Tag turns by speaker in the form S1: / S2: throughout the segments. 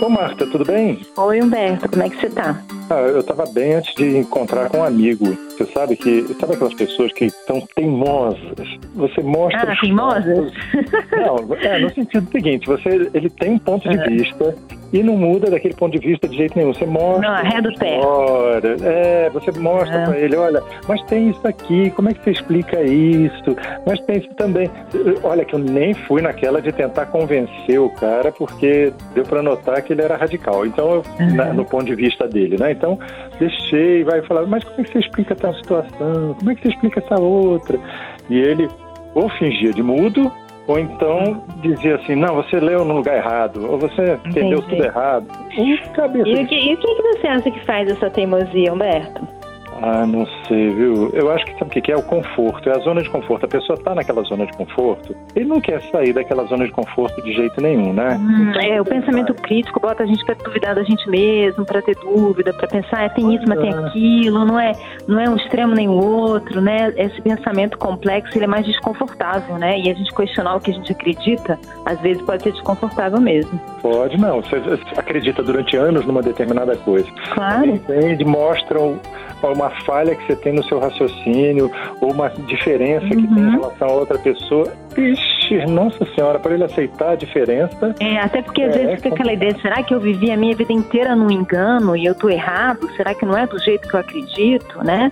S1: Ô Marta, tudo bem?
S2: Oi Humberto, como é que você tá?
S1: Ah, eu estava bem antes de encontrar com um amigo. Você sabe que. Sabe aquelas pessoas que são teimosas? Você mostra.
S2: Ah, teimosas?
S1: Não, é no sentido seguinte: você, ele tem um ponto de vista e não muda daquele ponto de vista de jeito nenhum. Você mostra.
S2: Não, arreda o pé.
S1: É, você mostra
S2: É.
S1: pra ele: olha, mas tem isso aqui, como é que você explica isso? Mas tem isso também. Olha, que eu nem fui naquela de tentar convencer o cara, porque deu para notar que ele era radical. Então, eu,
S2: Uhum.
S1: na- no ponto de vista dele, né? Então, deixei, vai falar, mas como é que você explica tal situação? Como é que você explica essa outra? E ele ou fingia de mudo, ou então dizia assim, não, você leu no lugar errado, ou você entendeu
S2: Entendi.
S1: tudo errado. Um cabeça
S2: E o que, e o que você acha que faz essa teimosia, Humberto?
S1: Ah, não sei, viu? Eu acho que sabe o que que é o conforto, é a zona de conforto. A pessoa tá naquela zona de conforto, ele não quer sair daquela zona de conforto de jeito nenhum, né?
S2: Hum, é, o pensamento crítico bota a gente pra duvidar da gente mesmo, pra ter dúvida, pra pensar, é, tem isso, mas tem aquilo, não é, não é um extremo nem o outro, né? Esse pensamento complexo, ele é mais desconfortável, né? E a gente questionar o que a gente acredita, às vezes pode ser desconfortável mesmo.
S1: Pode não. Você acredita durante anos numa determinada coisa.
S2: Claro.
S1: Entende? Mostram uma falha que você tem no seu raciocínio ou uma diferença que tem em
S2: Uhum.
S1: relação a outra pessoa. Ixi, nossa senhora, para ele aceitar a diferença,
S2: É, até porque às
S1: É,
S2: vezes fica aquela ideia, será que eu vivi a minha vida inteira num engano e eu tô errado? Será que não é do jeito que eu acredito, né?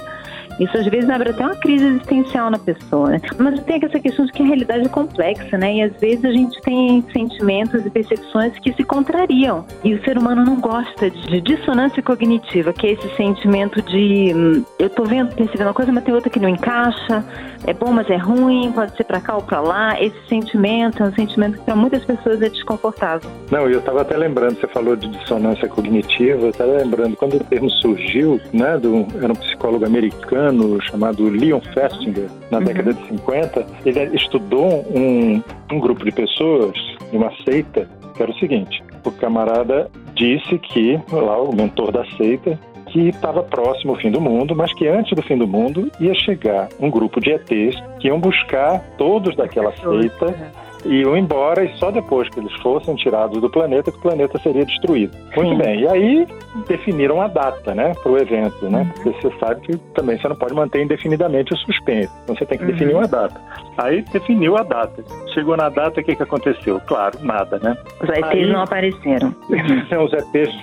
S2: Isso às vezes abre até uma crise existencial na pessoa, né? Mas tem essa questão de que a realidade é complexa, né? E às vezes a gente tem sentimentos e percepções que se contrariam. E o ser humano não gosta de dissonância cognitiva, que é esse sentimento de hum, eu tô vendo, percebendo uma coisa, mas tem outra que não encaixa, é bom, mas é ruim, pode ser pra cá ou pra lá. Esse sentimento é um sentimento que para muitas pessoas é desconfortável.
S1: Não, eu estava até lembrando, você falou de dissonância cognitiva, eu estava lembrando, quando o termo surgiu, né, do, era um psicólogo americano chamado Leon Festinger, na década de 50, ele estudou um, um grupo de pessoas, uma seita, que era o seguinte, o camarada disse que, lá, o mentor da seita, que estava próximo ao fim do mundo, mas que antes do fim do mundo ia chegar um grupo de ETs que iam buscar todos daquela seita iam embora e só depois que eles fossem tirados do planeta que o planeta seria destruído. Muito bem. E aí definiram a data, né, para o evento, né? Porque você sabe que também você não pode manter indefinidamente o suspense. Então você tem que definir uma data. Aí definiu a data. Chegou na data, o que, que aconteceu? Claro, nada, né?
S2: Os ETs
S1: Aí-
S2: não apareceram.
S1: Os ETs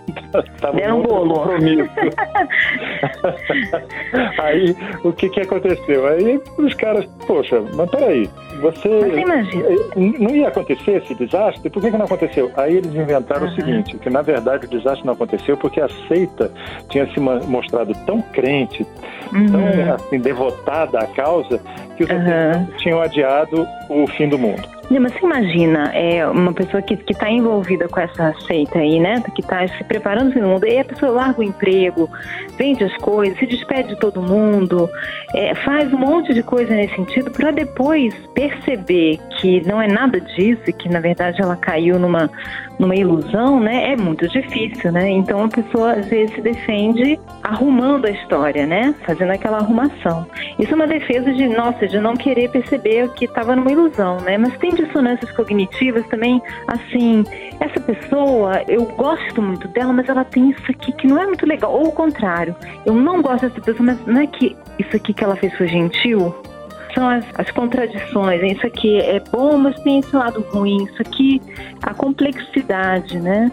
S1: estavam
S2: Deram bolo.
S1: compromisso. aí, o que que aconteceu? Aí os caras, poxa, mas peraí, você...
S2: Você imagina.
S1: Eh, Não ia acontecer esse desastre? Por que, que não aconteceu? Aí eles inventaram o
S2: Aham.
S1: seguinte, que na verdade o desastre não aconteceu porque a seita tinha se mostrado tão crente, tão
S2: Uhum.
S1: assim, devotada à causa, que os. ETs tinham adiado o fim do mundo.
S2: Mas você imagina, é, uma pessoa que está envolvida com essa seita aí, né? Que está se preparando para o mundo, e a pessoa larga o emprego, vende as coisas, se despede de todo mundo, é, faz um monte de coisa nesse sentido, para depois perceber que não é nada disso, e que na verdade ela caiu numa, numa ilusão, né? É muito difícil, né? Então a pessoa às vezes se defende arrumando a história, né? Fazendo aquela arrumação. Isso é uma defesa de, nossa, de não querer perceber que estava numa ilusão, né? Mas tem dissonâncias cognitivas também, assim, essa pessoa, eu gosto muito dela, mas ela tem isso aqui que não é muito legal. Ou o contrário, eu não gosto dessa pessoa, mas não é que isso aqui que ela fez foi gentil? São as, as contradições, isso aqui é bom, mas tem esse lado ruim, isso aqui, a complexidade, né?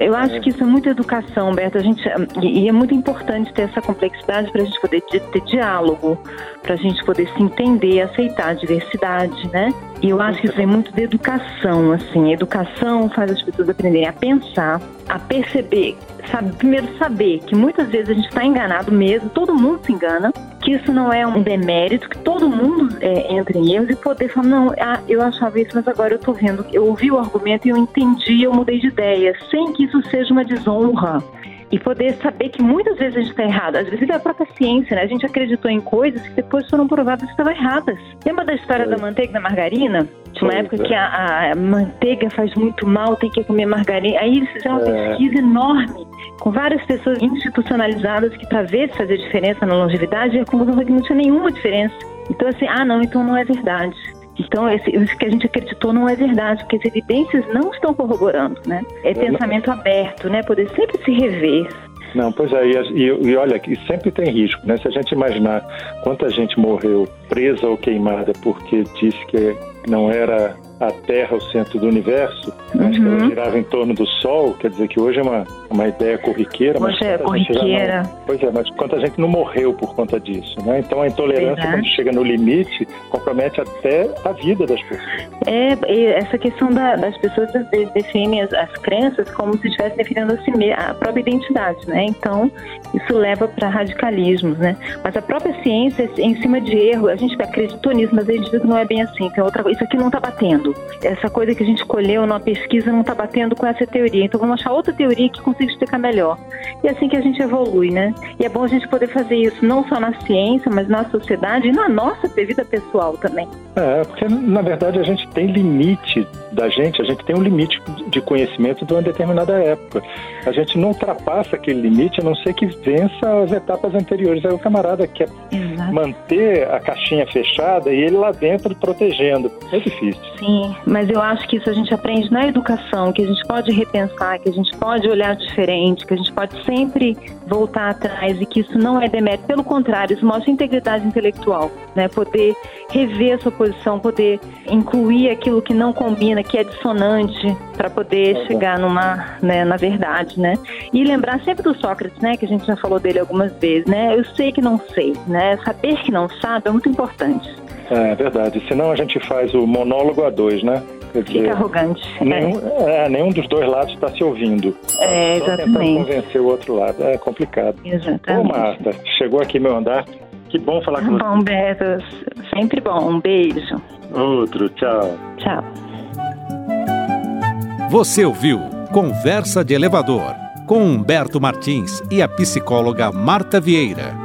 S2: Eu acho que isso é muita educação, Beto. A gente, e é muito importante ter essa complexidade para a gente poder ter, diálogo, para a gente poder se entender, aceitar a diversidade, né? E eu acho que isso vem muito da educação, assim. A educação faz as pessoas aprenderem a pensar, a perceber, sabe, primeiro saber que muitas vezes a gente está enganado mesmo, todo mundo se engana, que isso não é um demérito, que todo mundo é, entra em erros e poder falar, não, ah, eu achava isso, mas agora eu tô vendo, eu ouvi o argumento e eu entendi, eu mudei de ideia, sem que isso seja uma desonra. E poder saber que muitas vezes a gente está errado. Às vezes é a própria ciência, né? A gente acreditou em coisas que depois foram provadas que estavam erradas. Lembra da história
S1: Foi.
S2: da manteiga e da margarina? Tinha uma época
S1: é.
S2: que a, a manteiga faz muito mal, tem que comer margarina. Aí eles fizeram uma
S1: É.
S2: pesquisa enorme com várias pessoas institucionalizadas que para ver se fazia diferença na longevidade, e a conclusão foi que não tinha nenhuma diferença. Então assim, ah não, então não é verdade. Então, esse, isso que a gente acreditou não é verdade, porque as evidências não estão corroborando, né? É pensamento aberto, né? Poder sempre se rever,
S1: não, pois é, e, e, olha, e sempre tem risco, né? Se a gente imaginar quanta gente morreu presa ou queimada porque disse que não era a Terra o centro do universo, mas uhum. que ela girava em torno do Sol, quer dizer que hoje é uma, uma ideia corriqueira.
S2: Hoje mas é corriqueira.
S1: Não, pois é, mas quanta gente não morreu por conta disso, né? Então a intolerância, é. quando chega no limite, compromete até a vida das pessoas.
S2: É, essa questão da, das pessoas definem as, as, crenças como se estivessem definindo a, si a própria identidade, né? Então, isso leva para radicalismos, né? Mas a própria ciência, em cima de erro, a gente acreditou nisso, mas a gente viu que não é bem assim. Tem outra, isso aqui não está batendo. Essa coisa que a gente colheu numa pesquisa não está batendo com essa teoria. Então vamos achar outra teoria que consiga explicar melhor. E é assim que a gente evolui, né? E é bom a gente poder fazer isso não só na ciência, mas na sociedade e na nossa vida pessoal também.
S1: É, porque na verdade a gente tem limite da gente, a gente tem um limite de conhecimento de uma determinada época. A gente não ultrapassa aquele limite a não ser que vença as etapas anteriores. Aí o camarada quer Exato. Manter a caixinha fechada e ele lá dentro protegendo. É difícil.
S2: Sim, mas eu acho que isso a gente aprende na educação, que a gente pode repensar, que a gente pode olhar diferente, que a gente pode sempre voltar atrás e que isso não é demérito. Pelo contrário, isso mostra integridade intelectual, né? Poder rever a sua posição, poder incluir aquilo que não combina, que é dissonante, para poder é chegar numa, né, na verdade, né? E lembrar sempre do Sócrates, né? Que a gente já falou dele algumas vezes, né? Eu sei que não sei, né? Saber que não sabe é muito importante.
S1: É verdade. Senão a gente faz o monólogo a dois, né?
S2: Quer dizer, Fica arrogante.
S1: Nenhum, é. é. nenhum dos dois lados está se ouvindo.
S2: É, exatamente.
S1: Só convencer o outro lado. É complicado.
S2: Exatamente.
S1: Ô, Marta, chegou aqui meu andar. Que bom falar com
S2: você. Bom, Beto. Sempre bom. Um beijo.
S1: Outro. Tchau.
S2: Tchau.
S3: Você ouviu Conversa de Elevador com Humberto Martins e a psicóloga Marta Vieira.